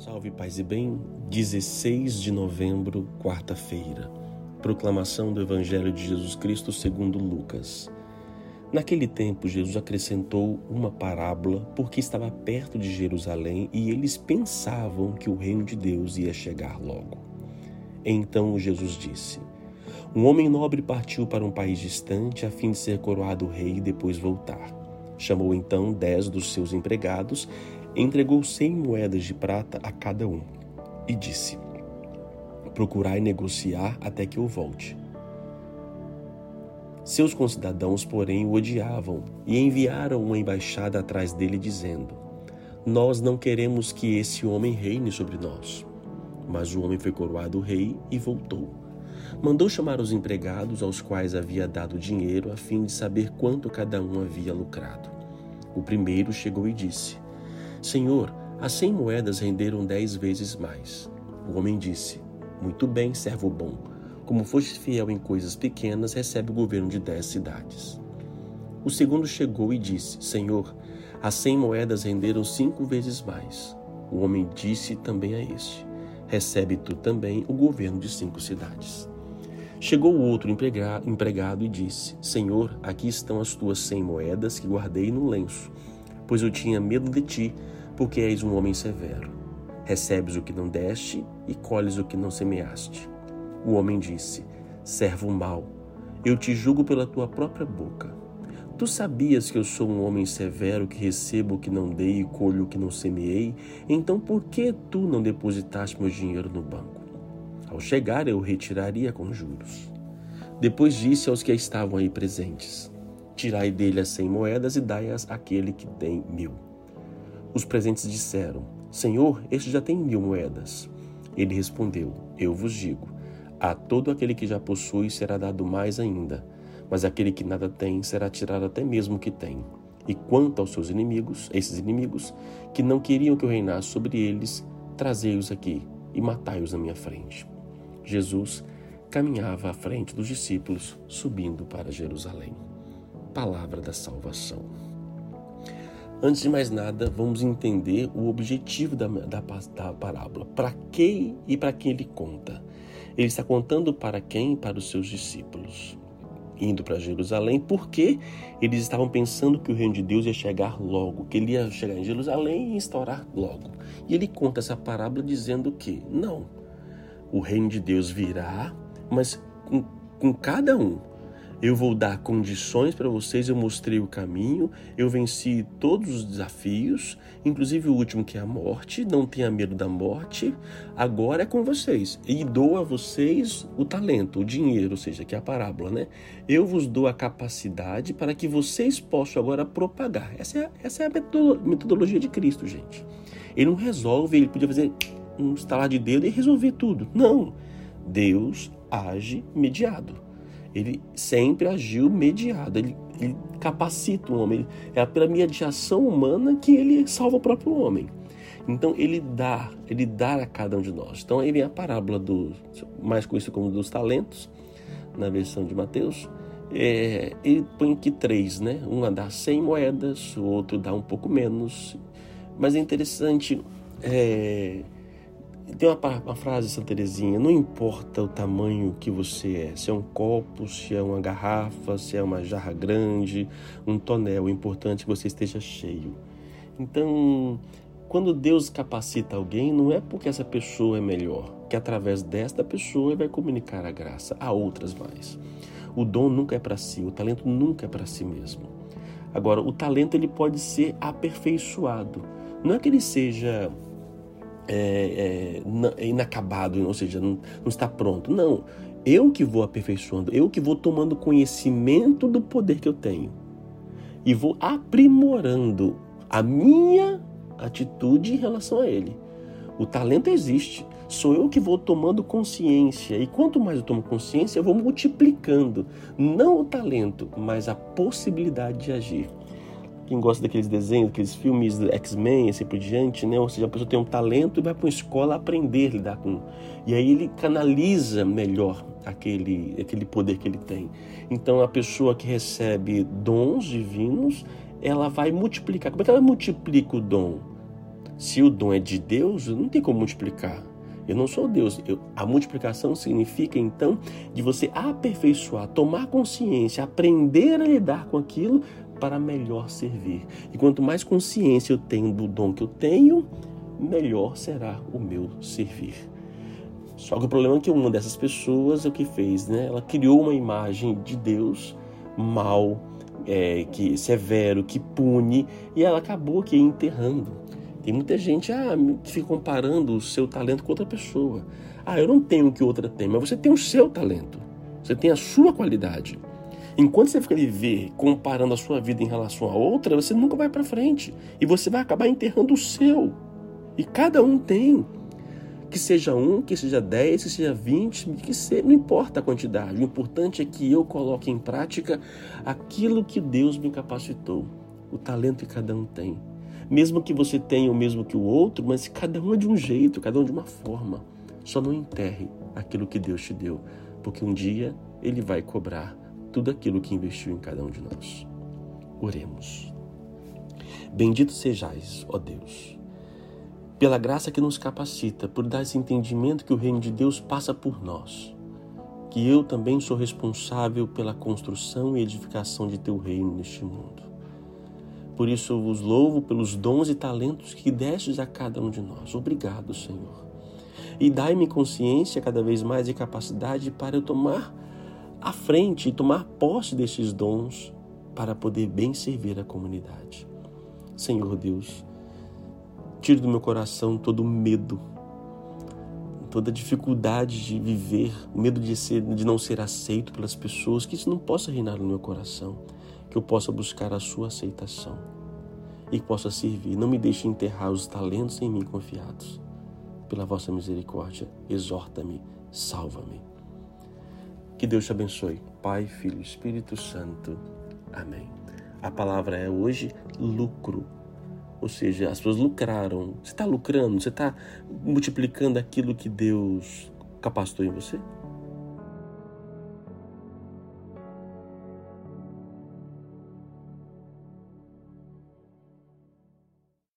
Salve Paz e Bem, 16 de novembro, quarta-feira. Proclamação do Evangelho de Jesus Cristo segundo Lucas. Naquele tempo, Jesus acrescentou uma parábola porque estava perto de Jerusalém e eles pensavam que o reino de Deus ia chegar logo. Então Jesus disse: Um homem nobre partiu para um país distante a fim de ser coroado rei e depois voltar. Chamou então dez dos seus empregados entregou cem moedas de prata a cada um e disse: Procurai negociar até que eu volte. Seus concidadãos, porém, o odiavam e enviaram uma embaixada atrás dele, dizendo: Nós não queremos que esse homem reine sobre nós. Mas o homem foi coroado rei e voltou. Mandou chamar os empregados, aos quais havia dado dinheiro, a fim de saber quanto cada um havia lucrado. O primeiro chegou e disse: Senhor, as cem moedas renderam dez vezes mais. O homem disse: Muito bem, servo bom. Como foste fiel em coisas pequenas, recebe o governo de dez cidades. O segundo chegou e disse: Senhor, as cem moedas renderam cinco vezes mais. O homem disse também a este: Recebe tu também o governo de cinco cidades. Chegou o outro empregado e disse: Senhor, aqui estão as tuas cem moedas que guardei no lenço, pois eu tinha medo de ti porque és um homem severo. Recebes o que não deste e colhes o que não semeaste. O homem disse: Servo mau, eu te julgo pela tua própria boca. Tu sabias que eu sou um homem severo que recebo o que não dei e colho o que não semeei? Então por que tu não depositaste meu dinheiro no banco? Ao chegar, eu retiraria com juros. Depois disse aos que estavam aí presentes: Tirai dele as cem moedas e dai-as àquele que tem mil. Os presentes disseram: Senhor, este já tem mil moedas. Ele respondeu: Eu vos digo: a todo aquele que já possui será dado mais ainda, mas aquele que nada tem será tirado até mesmo o que tem. E quanto aos seus inimigos, esses inimigos, que não queriam que eu reinasse sobre eles, trazei-os aqui e matai-os na minha frente. Jesus caminhava à frente dos discípulos, subindo para Jerusalém. Palavra da salvação. Antes de mais nada, vamos entender o objetivo da, da, da parábola. Para quem e para quem ele conta? Ele está contando para quem? Para os seus discípulos. Indo para Jerusalém, porque eles estavam pensando que o reino de Deus ia chegar logo, que ele ia chegar em Jerusalém e instaurar logo. E ele conta essa parábola dizendo que não, o reino de Deus virá, mas com, com cada um eu vou dar condições para vocês, eu mostrei o caminho, eu venci todos os desafios, inclusive o último que é a morte. Não tenha medo da morte. Agora é com vocês. E dou a vocês o talento, o dinheiro, ou seja, que é a parábola, né? Eu vos dou a capacidade para que vocês possam agora propagar. Essa é, essa é a metodologia de Cristo, gente. Ele não resolve, ele podia fazer um estalar de dedo e resolver tudo. Não. Deus age mediado. Ele sempre agiu mediado, ele, ele capacita o homem. É pela mediação humana que ele salva o próprio homem. Então ele dá, ele dá a cada um de nós. Então aí vem a parábola do mais conhecido como dos talentos, na versão de Mateus. É, ele põe aqui três, né? Um dá 100 moedas, o outro dá um pouco menos. Mas é interessante é, tem uma, uma frase Santa Teresinha, não importa o tamanho que você é, se é um copo, se é uma garrafa, se é uma jarra grande, um tonel, o importante é que você esteja cheio. Então, quando Deus capacita alguém, não é porque essa pessoa é melhor, que através desta pessoa vai comunicar a graça a outras mais. O dom nunca é para si, o talento nunca é para si mesmo. Agora, o talento ele pode ser aperfeiçoado. Não é que ele seja é, é, inacabado, ou seja, não, não está pronto. Não, eu que vou aperfeiçoando, eu que vou tomando conhecimento do poder que eu tenho e vou aprimorando a minha atitude em relação a ele. O talento existe, sou eu que vou tomando consciência e quanto mais eu tomo consciência, eu vou multiplicando não o talento, mas a possibilidade de agir quem gosta daqueles desenhos, daqueles filmes X-Men, assim por diante, né? Ou seja, a pessoa tem um talento e vai para uma escola aprender a lidar com. E aí ele canaliza melhor aquele, aquele poder que ele tem. Então a pessoa que recebe dons divinos, ela vai multiplicar. Como é que ela multiplica o dom? Se o dom é de Deus, não tem como multiplicar. Eu não sou Deus. Eu, a multiplicação significa, então, de você aperfeiçoar, tomar consciência, aprender a lidar com aquilo para melhor servir. E quanto mais consciência eu tenho do dom que eu tenho, melhor será o meu servir. Só que o problema é que uma dessas pessoas, o que fez, né? Ela criou uma imagem de Deus mal, é, que severo, que pune, e ela acabou que enterrando. Tem muita gente ah, fica comparando o seu talento com outra pessoa. Ah, eu não tenho o que outra tem, mas você tem o seu talento. Você tem a sua qualidade. Enquanto você fica viver comparando a sua vida em relação a outra, você nunca vai para frente e você vai acabar enterrando o seu. E cada um tem. Que seja um, que seja dez, que seja vinte, que seja, não importa a quantidade. O importante é que eu coloque em prática aquilo que Deus me capacitou, o talento que cada um tem. Mesmo que você tenha o mesmo que o outro, mas cada um é de um jeito, cada um de uma forma. Só não enterre aquilo que Deus te deu, porque um dia Ele vai cobrar tudo aquilo que investiu em cada um de nós. Oremos. Bendito sejais, ó Deus pela graça que nos capacita, por dar esse entendimento que o reino de Deus passa por nós, que eu também sou responsável pela construção e edificação de teu reino neste mundo. Por isso eu vos louvo pelos dons e talentos que destes a cada um de nós. Obrigado, Senhor. E dai-me consciência cada vez mais e capacidade para eu tomar a frente e tomar posse desses dons para poder bem servir a comunidade. Senhor Deus, Tire do meu coração todo medo, toda dificuldade de viver, o medo de, ser, de não ser aceito pelas pessoas, que isso não possa reinar no meu coração, que eu possa buscar a sua aceitação e que possa servir. Não me deixe enterrar os talentos em mim confiados. Pela vossa misericórdia, exorta-me, salva-me. Que Deus te abençoe. Pai, Filho, Espírito Santo. Amém. A palavra é hoje lucro ou seja, as pessoas lucraram. Você está lucrando? Você está multiplicando aquilo que Deus capacitou em você?